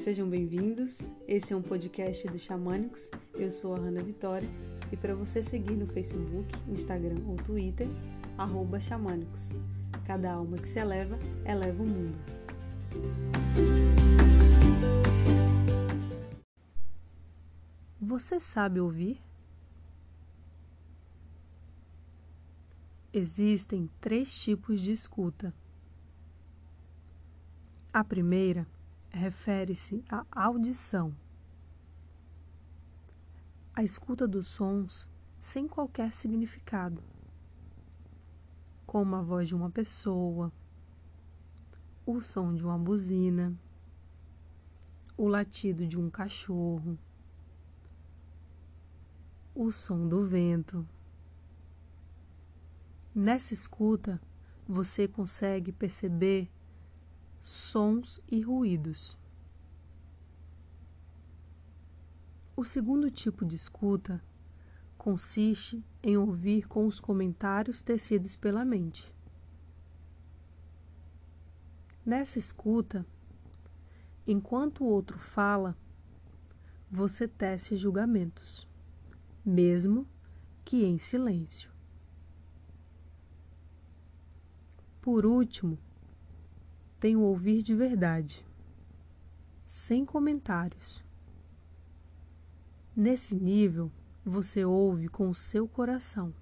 Sejam bem-vindos. Esse é um podcast do Xamânicos. Eu sou a Hanna Vitória e para você seguir no Facebook, Instagram ou Twitter, Xamânicos. Cada alma que se eleva, eleva o mundo. Você sabe ouvir? Existem três tipos de escuta. A primeira refere-se à audição. A escuta dos sons sem qualquer significado, como a voz de uma pessoa, o som de uma buzina, o latido de um cachorro, o som do vento. Nessa escuta, você consegue perceber sons e ruídos. O segundo tipo de escuta consiste em ouvir com os comentários tecidos pela mente. Nessa escuta, enquanto o outro fala, você tece julgamentos, mesmo que em silêncio. Por último, tem o ouvir de verdade, sem comentários. Nesse nível, você ouve com o seu coração.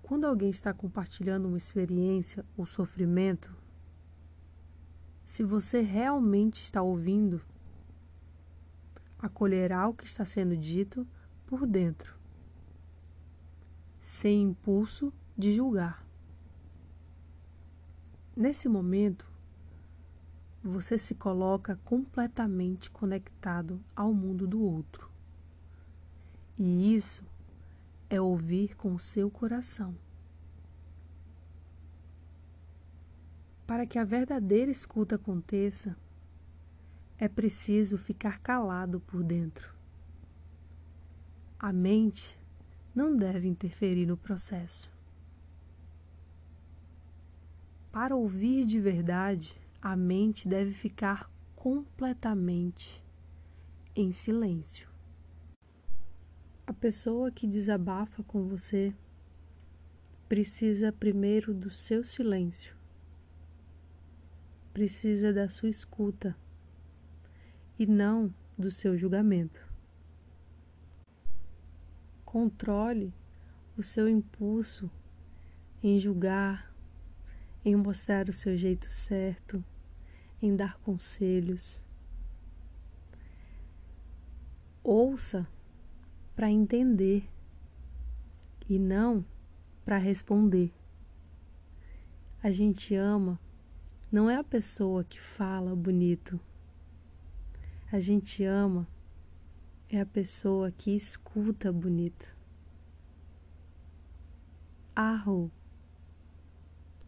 Quando alguém está compartilhando uma experiência ou sofrimento, se você realmente está ouvindo, acolherá o que está sendo dito por dentro, sem impulso de julgar. Nesse momento, você se coloca completamente conectado ao mundo do outro. E isso é ouvir com o seu coração. Para que a verdadeira escuta aconteça, é preciso ficar calado por dentro. A mente não deve interferir no processo. Para ouvir de verdade, a mente deve ficar completamente em silêncio. A pessoa que desabafa com você precisa primeiro do seu silêncio, precisa da sua escuta e não do seu julgamento. Controle o seu impulso em julgar, em mostrar o seu jeito certo, em dar conselhos. Ouça para entender e não para responder. A gente ama não é a pessoa que fala bonito. A gente ama é a pessoa que escuta bonito. Arro